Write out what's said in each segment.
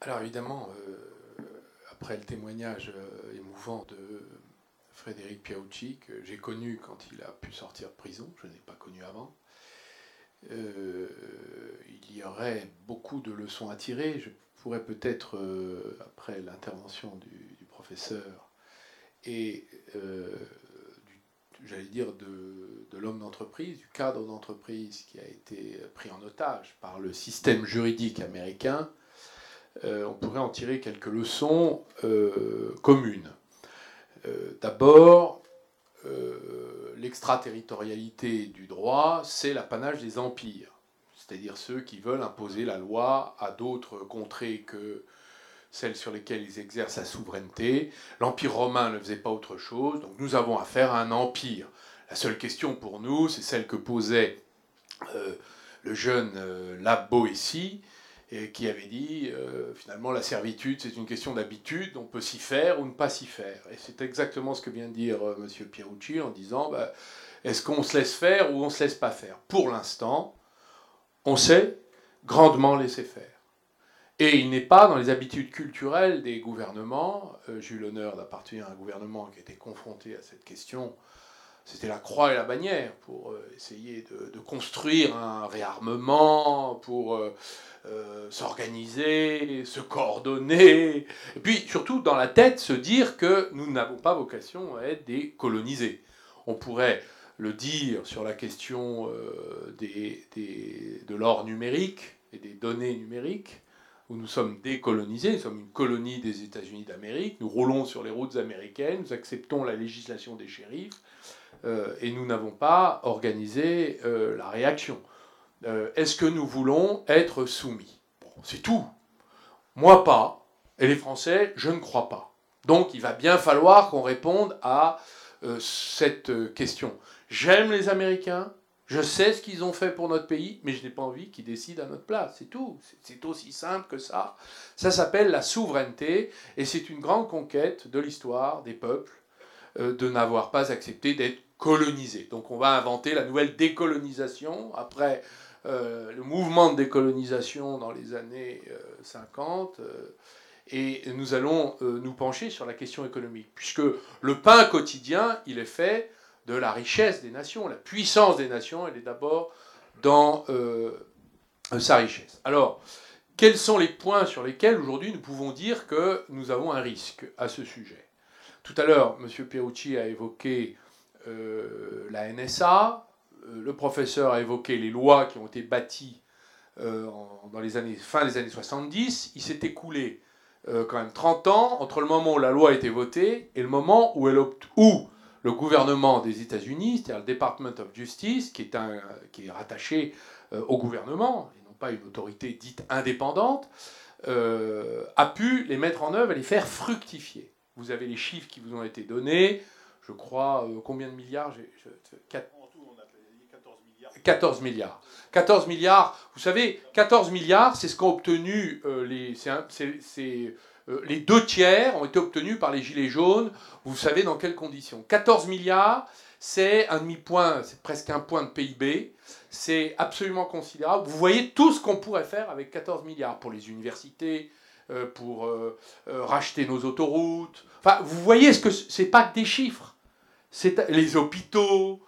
Alors évidemment, après le témoignage émouvant de Frédéric Piaucci, que j'ai connu quand il a pu sortir de prison, je n'ai pas connu avant, euh, il y aurait beaucoup de leçons à tirer. Je pourrais peut-être, euh, après l'intervention du, professeur et euh, j'allais dire de l'homme d'entreprise, du cadre d'entreprise qui a été pris en otage par le système juridique américain, on pourrait en tirer quelques leçons communes. Euh, d'abord, euh, l'extraterritorialité du droit, c'est l'apanage des empires, c'est-à-dire ceux qui veulent imposer la loi à d'autres contrées que celles sur lesquelles ils exercent la souveraineté. L'Empire romain ne faisait pas autre chose, donc nous avons affaire à un empire. La seule question pour nous, c'est celle que posait euh, le jeune euh, et qui avait dit euh, finalement la servitude c'est une question d'habitude, on peut s'y faire ou ne pas s'y faire. Et c'est exactement ce que vient de dire euh, M. Pierucci en disant bah, est-ce qu'on se laisse faire ou on se laisse pas faire? Pour l'instant, on sait grandement laisser faire. Et il n'est pas dans les habitudes culturelles des gouvernements. Euh, j'ai eu l'honneur d'appartenir à un gouvernement qui était confronté à cette question c'était la croix et la bannière pour essayer de, construire un réarmement, pour euh, s'organiser, se coordonner, et puis surtout dans la tête se dire que nous n'avons pas vocation à être des colonisés. On pourrait le dire sur la question euh, des, de l'or numérique et des données numériques, où nous sommes décolonisés, nous sommes une colonie des États-Unis d'Amérique, nous roulons sur les routes américaines, nous acceptons la législation des shérifs, euh, et nous n'avons pas organisé la réaction. Euh, est-ce que nous voulons être soumis? C'est tout. Moi pas, et les Français, je ne crois pas. Donc il va bien falloir qu'on réponde à euh, cette question. J'aime les Américains, je sais ce qu'ils ont fait pour notre pays, mais je n'ai pas envie qu'ils décident à notre place. C'est tout. C'est aussi simple que ça. Ça s'appelle la souveraineté, et c'est une grande conquête de l'histoire des peuples euh, de n'avoir pas accepté d'être colonisés. Donc on va inventer la nouvelle décolonisation après euh, le mouvement de décolonisation dans les années 50. Euh, euh, et nous allons nous pencher sur la question économique, puisque le pain quotidien, il est fait de la richesse des nations. La puissance des nations, elle est d'abord dans sa richesse. Alors, quels sont les points sur lesquels aujourd'hui nous pouvons dire que nous avons un risque à ce sujet? Tout à l'heure, M. Perucci a évoqué la NSA, euh, le professeur a évoqué les lois qui ont été bâties euh, dans les années, fin des années 70. Il s'est écoulé euh, quand même 30 ans entre le moment où la loi a été votée et le moment où, le gouvernement des États-Unis, c'est-à-dire le Department of Justice, qui est, qui est rattaché au gouvernement, et non pas une autorité dite indépendante, a pu les mettre en œuvre et les faire fructifier. Vous avez les chiffres qui vous ont été donnés, je crois, combien de milliards 14 milliards. 14 milliards, vous savez, 14 milliards, c'est ce qu'ont obtenu euh, les, euh, les deux tiers ont été obtenus par les Gilets jaunes. Vous savez dans quelles conditions 14 milliards, c'est un demi-point, c'est presque un point de PIB. C'est absolument considérable. Vous voyez tout ce qu'on pourrait faire avec 14 milliards pour les universités, euh, pour racheter nos autoroutes. Enfin, vous voyez ce que c'est pas que des chiffres. Les hôpitaux.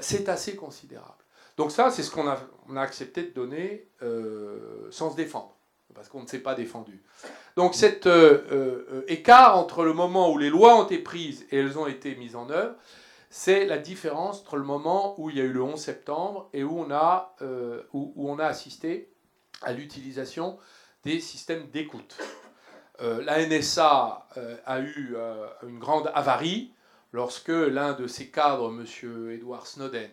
c'est assez considérable. Donc ça, c'est ce qu'on a, accepté de donner euh, sans se défendre, parce qu'on ne s'est pas défendu. Donc cet euh, euh, écart entre le moment où les lois ont été prises et elles ont été mises en œuvre, c'est la différence entre le moment où il y a eu le 11 septembre et où on a, où, on a assisté à l'utilisation des systèmes d'écoute. la NSA a eu une grande avarie lorsque l'un de ses cadres, M. Edward Snowden,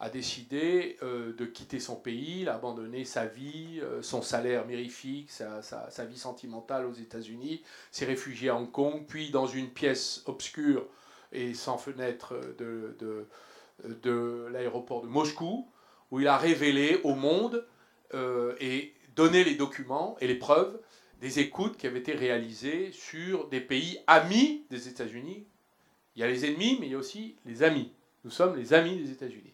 a décidé euh, de quitter son pays, d'abandonner sa vie, euh, son salaire mérifique, sa, vie sentimentale aux États-Unis, s'est réfugié à Hong Kong, puis dans une pièce obscure et sans fenêtre de, de, l'aéroport de Moscou, où il a révélé au monde euh, et donné les documents et les preuves des écoutes qui avaient été réalisées sur des pays amis des États-Unis. Il y a les ennemis, mais il y a aussi les amis. Nous sommes les amis des États-Unis.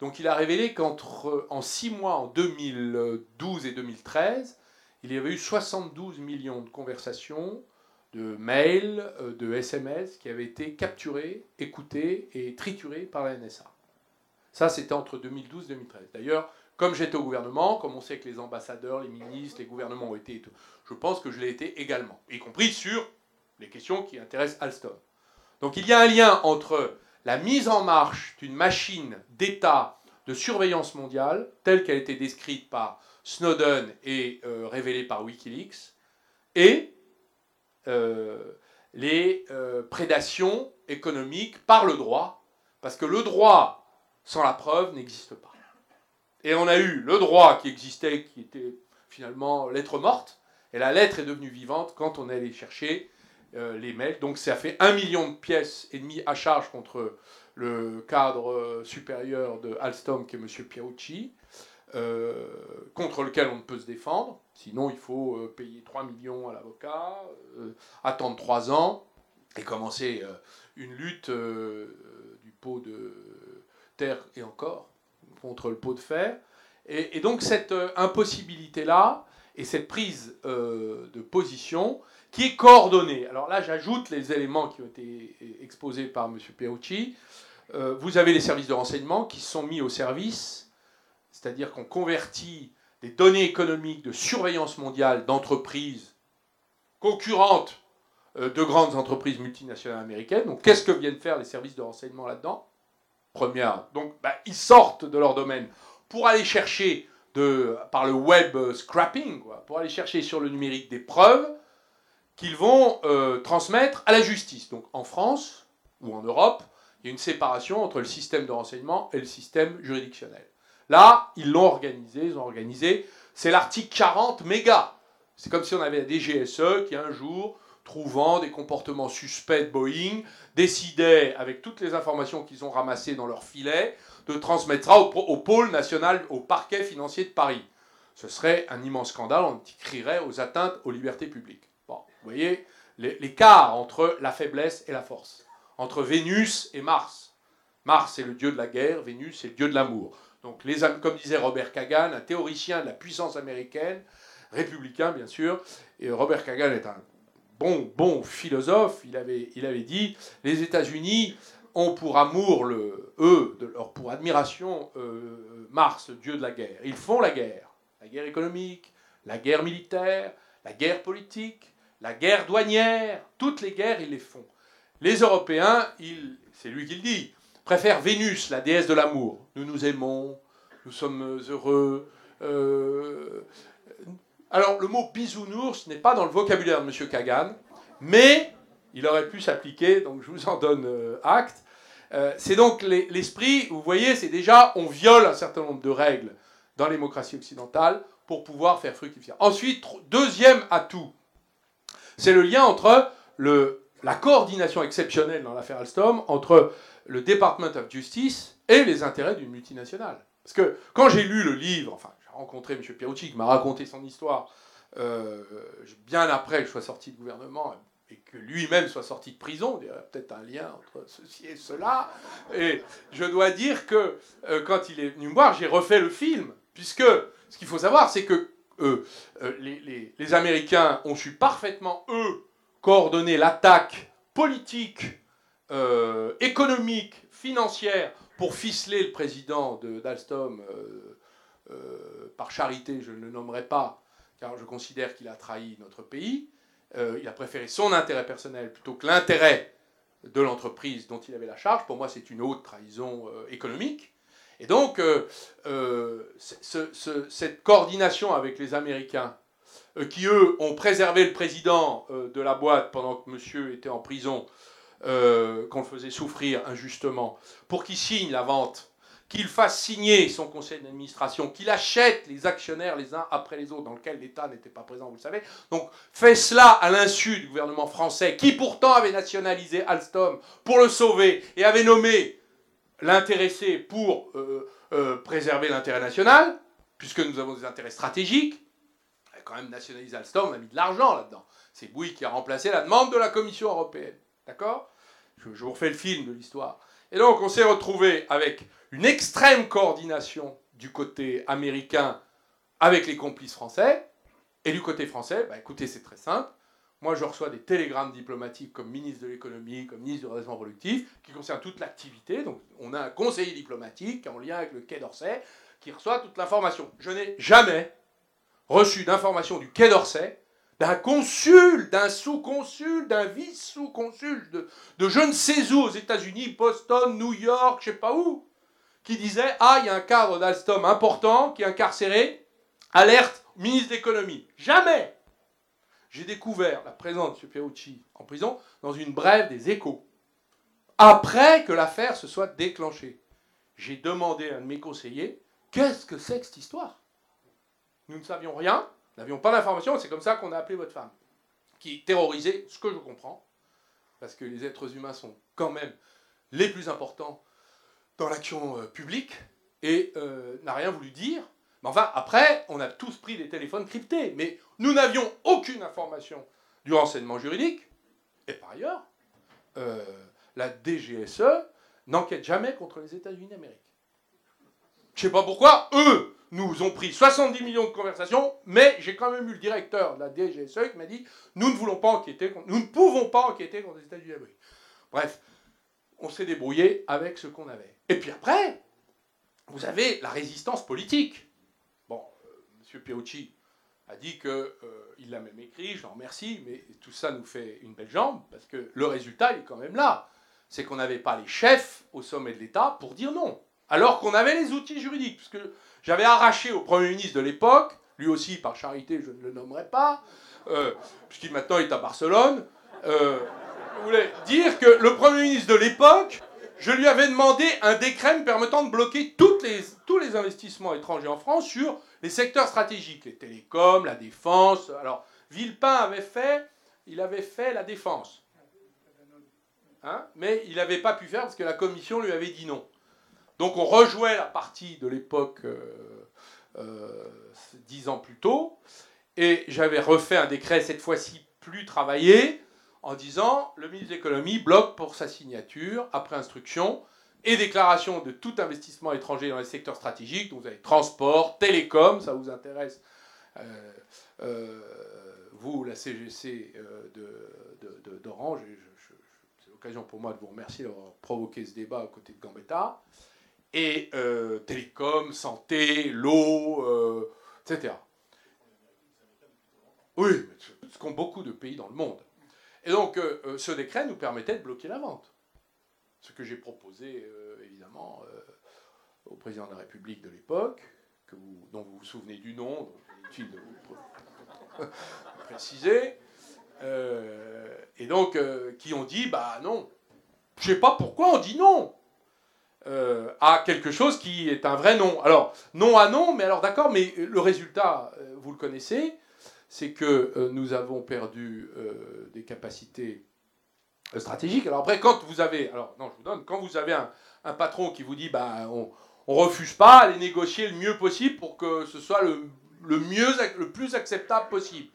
Donc il a révélé qu'entre en six mois, en 2012 et 2013, il y avait eu 72 millions de conversations, de mails, euh, de SMS qui avaient été capturés, écoutés et triturés par la NSA. Ça, c'était entre 2012 et 2013. D'ailleurs, comme j'étais au gouvernement, comme on sait que les ambassadeurs, les ministres, les gouvernements ont été, je pense que je l'ai été également, y compris sur les questions qui intéressent Alstom. Donc il y a un lien entre la mise en marche d'une machine d'État de surveillance mondiale, telle qu'elle a été décrite par Snowden et euh, révélée par Wikileaks, et euh, les euh, prédations économiques par le droit, parce que le droit sans la preuve n'existe pas. Et on a eu le droit qui existait, qui était finalement lettre morte, et la lettre est devenue vivante quand on est allé chercher les mails. Donc ça fait un million de pièces et demi à charge contre le cadre supérieur de Alstom, qui est M. Piaucci, euh, contre lequel on ne peut se défendre. Sinon, il faut euh, payer 3 millions à l'avocat, euh, attendre 3 ans et commencer une lutte du pot de terre et encore contre le pot de fer. Et donc cette impossibilité-là et cette prise de position qui est coordonnée. Alors là, j'ajoute les éléments qui ont été exposés par M. Perucci. vous avez les services de renseignement qui sont mis au service c'est-à-dire qu'on convertit des données économiques de surveillance mondiale d'entreprises concurrentes euh, de grandes entreprises multinationales américaines. Donc qu'est-ce que viennent faire les services de renseignement là-dedans? Première, donc bah, ils sortent de leur domaine pour aller chercher de, par le web scrapping, pour aller chercher sur le numérique des preuves qu'ils vont euh, transmettre à la justice. Donc en France ou en Europe, il y a une séparation entre le système de renseignement et le système juridictionnel. Là, ils l'ont organisé, ils ont organisé. C'est l'article 40 méga. C'est comme si on avait la DGSE qui, un jour, trouvant des comportements suspects de Boeing, décidait, avec toutes les informations qu'ils ont ramassées dans leur filet, de transmettre ça au, pôle national, au parquet financier de Paris. Ce serait un immense scandale, on crierait aux atteintes aux libertés publiques. Vous voyez l'écart entre la faiblesse et la force, entre Vénus et Mars. Mars est le dieu de la guerre, Vénus est le dieu de l'amour. Donc, comme disait Robert Kagan, un théoricien de la puissance américaine, républicain bien sûr, et Robert Kagan est un bon, bon philosophe, il avait, dit, les États-Unis ont pour amour, le, eux, de pour admiration, euh, Mars, dieu de la guerre. Ils font la guerre, la guerre économique, la guerre militaire, la guerre politique, la guerre douanière, toutes les guerres, ils les font. Les Européens, c'est lui qui le dit, préfère Vénus, la déesse de l'amour. Nous nous aimons, nous sommes heureux. Euh, alors, le mot bisounours n'est pas dans le vocabulaire de M. Kagan, mais il aurait pu s'appliquer, donc je vous en donne euh, acte. Euh, c'est donc l'esprit, vous voyez, c'est déjà, on viole un certain nombre de règles dans la démocratie occidentale pour pouvoir faire fructifier. Ensuite, deuxième atout, c'est le lien entre la coordination exceptionnelle dans l'affaire Alstom entre le Department of Justice et les intérêts d'une multinationale. Parce que quand j'ai lu le livre, enfin, j'ai rencontré M. Pierucci qui m'a raconté son histoire euh, bien après que je sois sorti de gouvernement et que lui-même soit sorti de prison, il y aurait peut-être un lien entre ceci et cela. Et je dois dire que euh, quand il est venu me voir, j'ai refait le film, puisque ce qu'il faut savoir, c'est que euh, les, Américains ont su parfaitement, eux, coordonner l'attaque politique euh, économique, financière, pour ficeler le président d'Alstom euh, par charité, je ne le nommerai pas, car je considère qu'il a trahi notre pays. il a préféré son intérêt personnel plutôt que l'intérêt de l'entreprise dont il avait la charge. Pour moi, c'est une haute trahison économique. Et donc, cette coordination avec les Américains, qui eux ont préservé le président de la boîte pendant que monsieur était en prison, euh, qu'on le faisait souffrir injustement, pour qu'il signe la vente, qu'il fasse signer son conseil d'administration, qu'il achète les actionnaires les uns après les autres, dans lequel l'État n'était pas présent, vous le savez. Donc fait cela à l'insu du gouvernement français, qui pourtant avait nationalisé Alstom pour le sauver et avait nommé l'intéressé pour euh, euh, préserver l'intérêt national, puisque nous avons des intérêts stratégiques. Quand même nationalisé Alstom, on a mis de l'argent là-dedans. C'est Bouygues qui a remplacé la demande de la Commission européenne. D'accord? Je, vous refais le film de l'histoire. Et donc, on s'est retrouvé avec une extrême coordination du côté américain avec les complices français. Et du côté français, bah, écoutez, c'est très simple. Moi, je reçois des télégrammes diplomatiques comme ministre de l'économie, comme ministre du redressement productif, qui concernent toute l'activité. Donc, on a un conseiller diplomatique en lien avec le Quai d'Orsay qui reçoit toute l'information. Je n'ai jamais reçu d'information du Quai d'Orsay, d'un consul, d'un sous-consul, d'un vice-sous-consul de, de je ne sais où aux États-Unis, Boston, New York, je ne sais pas où, qui disait Ah, il y a un cadre d'Alstom important qui est incarcéré, alerte, ministre d'économie. Jamais j'ai découvert la présence de M. Perucci en prison dans une brève des échos, après que l'affaire se soit déclenchée. J'ai demandé à un de mes conseillers qu'est-ce que c'est que cette histoire? Nous ne savions rien, n'avions pas d'informations, c'est comme ça qu'on a appelé votre femme, qui terrorisait, ce que je comprends, parce que les êtres humains sont quand même les plus importants dans l'action euh, publique, et euh, n'a rien voulu dire, mais enfin, après, on a tous pris des téléphones cryptés, mais nous n'avions aucune information du renseignement juridique. Et par ailleurs, euh, la DGSE n'enquête jamais contre les États-Unis d'Amérique. Je ne sais pas pourquoi, eux nous ont pris 70 millions de conversations, mais j'ai quand même eu le directeur de la DGSE qui m'a dit nous ne voulons pas enquêter, nous ne pouvons pas enquêter contre les États-Unis d'Amérique. Bref, on s'est débrouillé avec ce qu'on avait. Et puis après, vous avez la résistance politique. M. Perucci a dit qu'il euh, l'a même écrit, je l'en remercie, mais tout ça nous fait une belle jambe, parce que le résultat est quand même là. C'est qu'on n'avait pas les chefs au sommet de l'État pour dire non. Alors qu'on avait les outils juridiques. Puisque j'avais arraché au Premier ministre de l'époque, lui aussi par charité, je ne le nommerai pas, euh, puisqu'il maintenant est à Barcelone, euh, voulais dire que le Premier ministre de l'époque je lui avais demandé un décret me permettant de bloquer tous les investissements étrangers en France sur les secteurs stratégiques, les télécoms, la défense. Alors, Villepin avait fait, il avait fait la défense. Hein, mais il n'avait pas pu faire parce que la commission lui avait dit non. Donc on rejouait la partie de l'époque euh, euh, dix ans plus tôt, et j'avais refait un décret cette fois-ci plus travaillé, en disant le ministre de l'économie bloque pour sa signature, après instruction, et déclaration de tout investissement étranger dans les secteurs stratégiques, donc vous avez transport, télécom, ça vous intéresse, euh, euh, vous, la CGC euh, d'Orange, c'est l'occasion pour moi de vous remercier d'avoir provoqué ce débat aux côtés de Gambetta, et télécom, santé, l'eau, etc. Oui, ce qu'ont beaucoup de pays dans le monde. Et donc, ce décret nous permettait de bloquer la vente. Ce que j'ai proposé, euh, évidemment, au président de la République de l'époque, dont vous vous souvenez du nom, donc inutile de vous préciser, et donc, qui ont dit, bah non, je sais pas pourquoi on dit non à quelque chose qui est un vrai non. Alors, non à non, mais alors d'accord, mais le résultat, vous le connaissez, c'est que euh, nous avons perdu euh, des capacités stratégiques. Alors après, quand vous avez, alors non, je vous donne, quand vous avez un, patron qui vous dit, bah, on, ne refuse pas, allez négocier le mieux possible pour que ce soit le, mieux, le plus acceptable possible.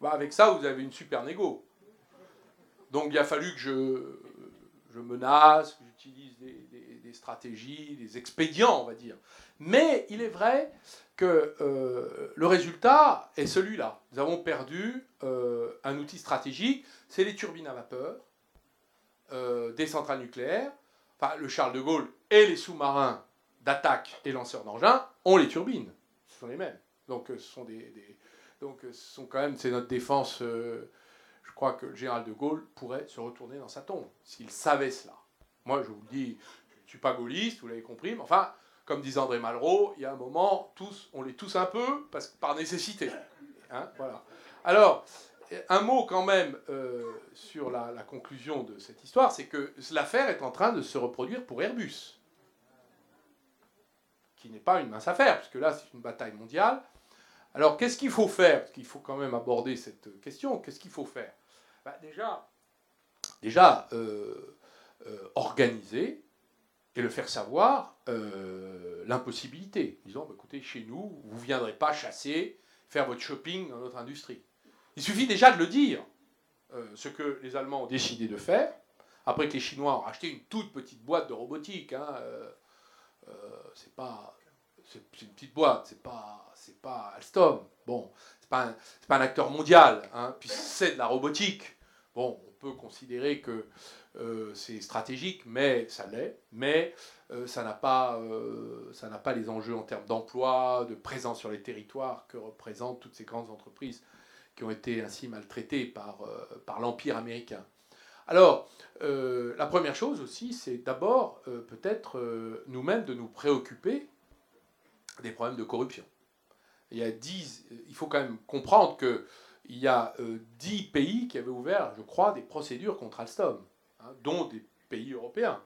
Bah, avec ça, vous avez une super négo. Donc il a fallu que je, je menace, que j'utilise des stratégies, des expédients, on va dire. Mais il est vrai que euh, le résultat est celui-là. Nous avons perdu euh, un outil stratégique, c'est les turbines à vapeur euh, des centrales nucléaires. Enfin, le Charles de Gaulle et les sous-marins d'attaque et lanceurs d'engins ont les turbines. Ce sont les mêmes. Donc, ce sont des, donc, ce sont quand même, c'est notre défense. je crois que le général de Gaulle pourrait se retourner dans sa tombe s'il savait cela. Moi, je vous le dis, je ne suis pas gaulliste, vous l'avez compris, mais enfin, comme disait André Malraux, il y a un moment, tous, on les tous un peu, parce, par nécessité. Hein, voilà. Alors, un mot quand même euh, sur la, conclusion de cette histoire, c'est que l'affaire est en train de se reproduire pour Airbus, qui n'est pas une mince affaire, puisque là c'est une bataille mondiale. Alors qu'est-ce qu'il faut faire? Parce qu'il faut quand même aborder cette question. Qu'est-ce qu'il faut faire? Bah, Déjà, déjà euh, euh, organiser et le faire savoir l'impossibilité. Disons, bah, écoutez, chez nous, vous ne viendrez pas chasser, faire votre shopping dans notre industrie. Il suffit déjà de le dire, euh, ce que les Allemands ont décidé de faire, après que les Chinois ont racheté une toute petite boîte de robotique. Hein, euh, c'est pas, une petite boîte, c'est pas, pas Alstom. Bon, c'est pas, un, pas un acteur mondial, hein, puis c'est de la robotique. Bon, on peut considérer que euh, c'est stratégique, mais ça l'est, mais euh, ça n'a pas, euh, ça n'a pas les enjeux en termes d'emploi, de présence sur les territoires que représentent toutes ces grandes entreprises qui ont été ainsi maltraitées par, par l'empire américain. Alors, la première chose aussi, c'est d'abord peut-être nous-mêmes de nous préoccuper des problèmes de corruption. Il, y a il faut quand même comprendre qu'il y a dix pays qui avaient ouvert, je crois, des procédures contre Alstom. Hein, dont des pays européens.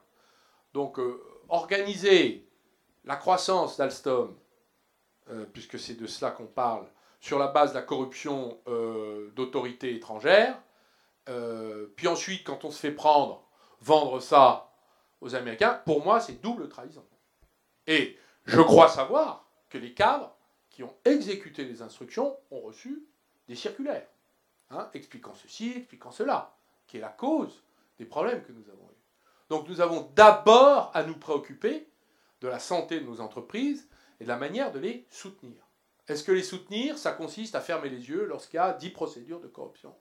Donc euh, organiser la croissance d'Alstom, euh, puisque c'est de cela qu'on parle, sur la base de la corruption euh, d'autorités étrangères, puis ensuite, quand on se fait prendre, vendre ça aux Américains, pour moi, c'est double trahison. Et je crois savoir que les cadres qui ont exécuté les instructions ont reçu des circulaires, hein, expliquant ceci, expliquant cela, qui est la cause des problèmes que nous avons eus. Donc nous avons d'abord à nous préoccuper de la santé de nos entreprises et de la manière de les soutenir. Est-ce que les soutenir, ça consiste à fermer les yeux lorsqu'il y a 10 procédures de corruption?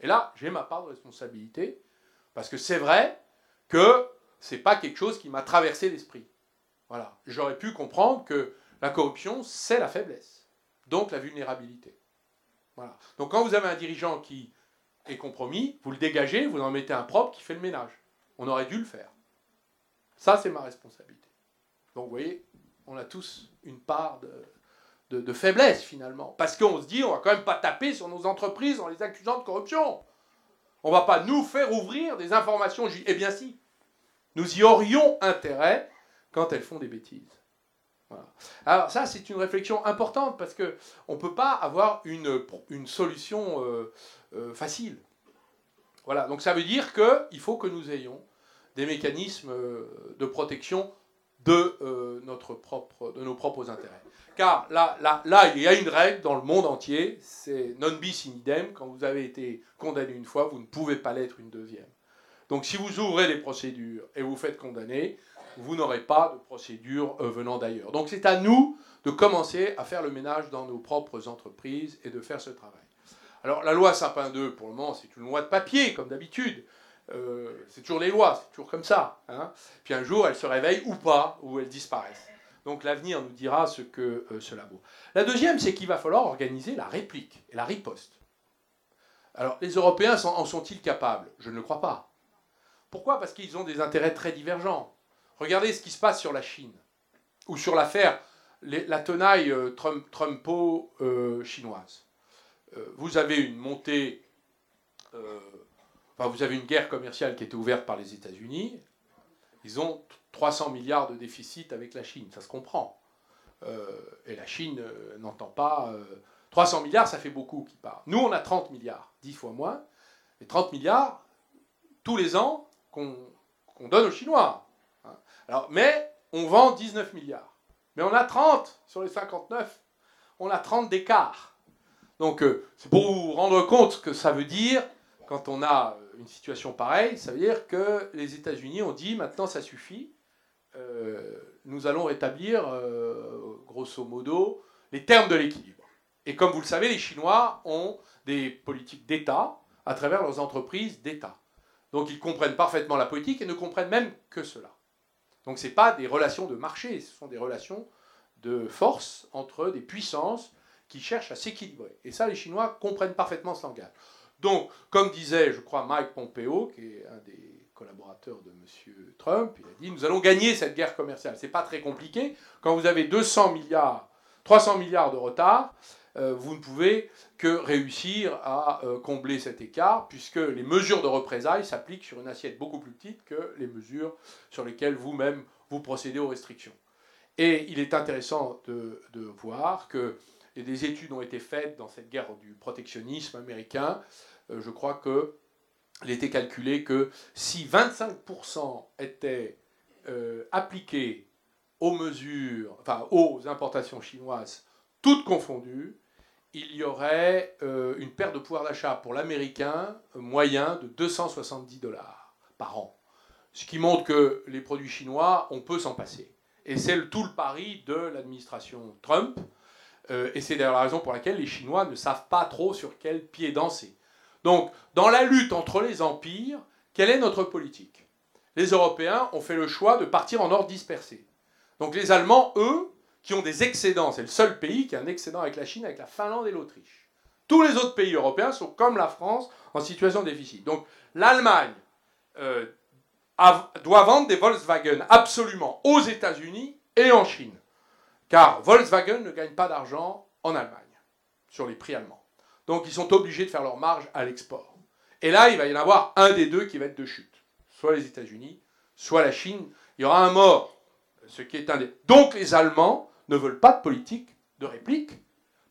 Et là, j'ai ma part de responsabilité, parce que c'est vrai que ce n'est pas quelque chose qui m'a traversé l'esprit. Voilà. J'aurais pu comprendre que la corruption, c'est la faiblesse, donc la vulnérabilité. Voilà. Donc quand vous avez un dirigeant qui est compromis, vous le dégagez, vous en mettez un propre qui fait le ménage. On aurait dû le faire. Ça, c'est ma responsabilité. Donc, vous voyez, on a tous une part de, de, faiblesse, finalement. Parce qu'on se dit, on va quand même pas taper sur nos entreprises en les accusant de corruption. On va pas nous faire ouvrir des informations. Eh bien, si. Nous y aurions intérêt quand elles font des bêtises. Alors ça, c'est une réflexion importante parce qu'on ne peut pas avoir une, une solution euh, euh, facile. Voilà, donc ça veut dire qu'il faut que nous ayons des mécanismes euh, de protection de, euh, notre propre, de nos propres intérêts. Car là, là, là, il y a une règle dans le monde entier, c'est non bis in idem. Quand vous avez été condamné une fois, vous ne pouvez pas l'être une deuxième. Donc si vous ouvrez les procédures et vous faites condamner, vous n'aurez pas de procédure venant d'ailleurs. Donc c'est à nous de commencer à faire le ménage dans nos propres entreprises et de faire ce travail. Alors la loi Sapin 2, pour le moment, c'est une loi de papier, comme d'habitude. Euh, c'est toujours les lois, c'est toujours comme ça. Hein. Puis un jour, elles se réveillent ou pas, ou elles disparaissent. Donc l'avenir nous dira ce que euh, cela vaut. La deuxième, c'est qu'il va falloir organiser la réplique et la riposte. Alors les Européens en sont-ils capables? Je ne le crois pas. Pourquoi? Parce qu'ils ont des intérêts très divergents. Regardez ce qui se passe sur la Chine, ou sur l'affaire, la tenaille euh, Trumpo-chinoise. Vous avez une montée, vous avez une guerre commerciale qui était ouverte par les États-Unis. Ils ont 300 milliards de déficit avec la Chine, ça se comprend. Euh, et la Chine n'entend pas. 300 milliards, ça fait beaucoup qui part. Nous, on a 30 milliards, 10 fois moins. Et 30 milliards, tous les ans, qu'on donne aux Chinois. Hein. Alors, mais on vend 19 milliards. Mais on a 30 sur les 59. On a 30 d'écart. Donc, euh, c'est pour vous rendre compte que ça veut dire, quand on a euh, une situation pareille, ça veut dire que les États-Unis ont dit maintenant ça suffit, euh, nous allons rétablir, grosso modo, les termes de l'équilibre. Et comme vous le savez, les Chinois ont des politiques d'État à travers leurs entreprises d'État. Donc ils comprennent parfaitement la politique et ne comprennent même que cela. Donc ce n'est pas des relations de marché, ce sont des relations de force entre des puissances qui cherchent à s'équilibrer. Et ça, les Chinois comprennent parfaitement ce langage. Donc, comme disait, je crois, Mike Pompeo, qui est un des collaborateurs de M. Trump, il a dit, nous allons gagner cette guerre commerciale. C'est pas très compliqué. Quand vous avez 200 milliards, 300 milliards de retard, euh, vous ne pouvez que réussir à euh, combler cet écart, puisque les mesures de représailles s'appliquent sur une assiette beaucoup plus petite que les mesures sur lesquelles vous-même vous procédez aux restrictions. Et il est intéressant de, de voir que et des études ont été faites dans cette guerre du protectionnisme américain. Euh, je crois qu'il était calculé que si 25% étaient euh, appliqués aux mesures, enfin aux importations chinoises, toutes confondues, il y aurait euh, une perte de pouvoir d'achat pour l'américain moyen de 270 dollars par an. Ce qui montre que les produits chinois, on peut s'en passer. Et c'est tout le pari de l'administration Trump. Euh, et c'est d'ailleurs la raison pour laquelle les Chinois ne savent pas trop sur quel pied danser. Donc, dans la lutte entre les empires, quelle est notre politique? Les Européens ont fait le choix de partir en ordre dispersé. Donc les Allemands, eux, qui ont des excédents, c'est le seul pays qui a un excédent avec la Chine, avec la Finlande et l'Autriche. Tous les autres pays européens sont comme la France en situation de déficit. Donc l'Allemagne euh, doit vendre des Volkswagen absolument aux États-Unis et en Chine. Car Volkswagen ne gagne pas d'argent en Allemagne, sur les prix allemands. Donc ils sont obligés de faire leur marge à l'export. Et là, il va y en avoir un des deux qui va être de chute. Soit les États-Unis, soit la Chine. Il y aura un mort. Ce qui est. Donc les Allemands ne veulent pas de politique de réplique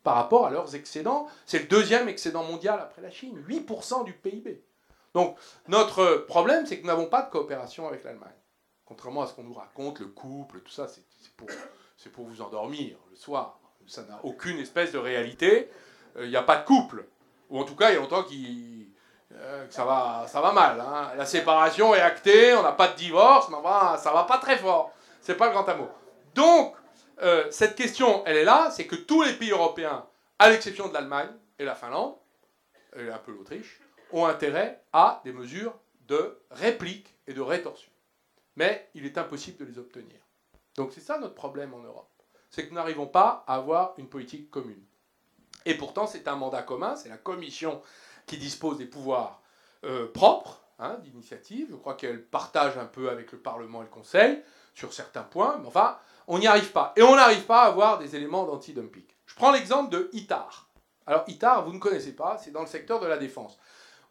par rapport à leurs excédents. C'est le deuxième excédent mondial après la Chine, 8% du PIB. Donc notre problème, c'est que nous n'avons pas de coopération avec l'Allemagne. Contrairement à ce qu'on nous raconte, le couple, tout ça, c'est pour, pour, vous endormir le soir. Ça n'a aucune espèce de réalité. Euh, il n'y a pas de couple. Ou en tout cas, il y a longtemps euh, que ça va, mal. Hein. La séparation est actée, on n'a pas de divorce, mais ça va pas très fort. C'est pas le grand amour. Donc, euh, cette question, elle est là, c'est que tous les pays européens, à l'exception de l'Allemagne et la Finlande, et un peu l'Autriche, ont intérêt à des mesures de réplique et de rétorsion. Mais il est impossible de les obtenir. Donc c'est ça notre problème en Europe. C'est que nous n'arrivons pas à avoir une politique commune. Et pourtant, c'est un mandat commun, c'est la Commission qui dispose des pouvoirs euh, propres hein, d'initiative. Je crois qu'elle partage un peu avec le Parlement et le Conseil sur certains points, mais enfin, on n'y arrive pas. Et on n'arrive pas à avoir des éléments d'anti-dumping. Je prends l'exemple de ITAR. Alors ITAR, vous ne connaissez pas, c'est dans le secteur de la défense.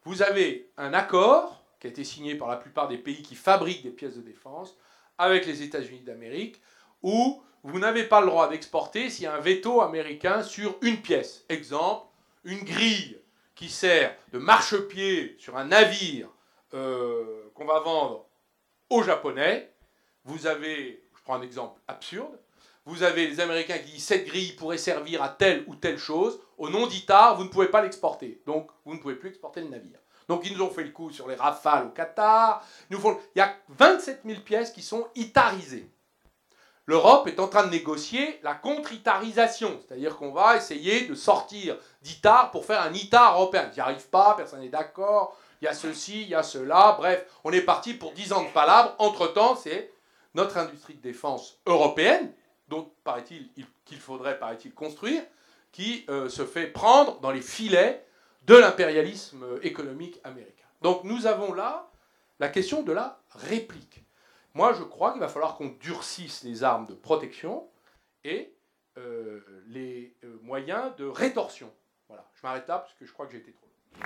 Vous avez un accord qui a été signé par la plupart des pays qui fabriquent des pièces de défense avec les États-Unis d'Amérique, où vous n'avez pas le droit d'exporter s'il y a un veto américain sur une pièce. Exemple, une grille qui sert de marchepied sur un navire euh, qu'on va vendre aux Japonais. Vous avez, je prends un exemple absurde, vous avez les Américains qui disent cette grille pourrait servir à telle ou telle chose. Au nom d'ITAR, vous ne pouvez pas l'exporter. Donc, vous ne pouvez plus exporter le navire. Donc, ils nous ont fait le coup sur les rafales au Qatar. Nous. Il y a 27 000 pièces qui sont itarisées. L'Europe est en train de négocier la contre-itarisation, c'est-à-dire qu'on va essayer de sortir d'ITAR pour faire un ITAR européen. Ils n'y arrivent pas, personne n'est d'accord, il y a ceci, il y a cela, bref, on est parti pour 10 ans de palabres. Entre-temps, c'est notre industrie de défense européenne, dont paraît-il qu'il faudrait, paraît-il, construire, qui euh, se fait prendre dans les filets de l'impérialisme économique américain. Donc nous avons là la question de la réplique. Moi, je crois qu'il va falloir qu'on durcisse les armes de protection et euh, les euh, moyens de rétorsion. Voilà, je m'arrête là parce que je crois que j'ai été trop long.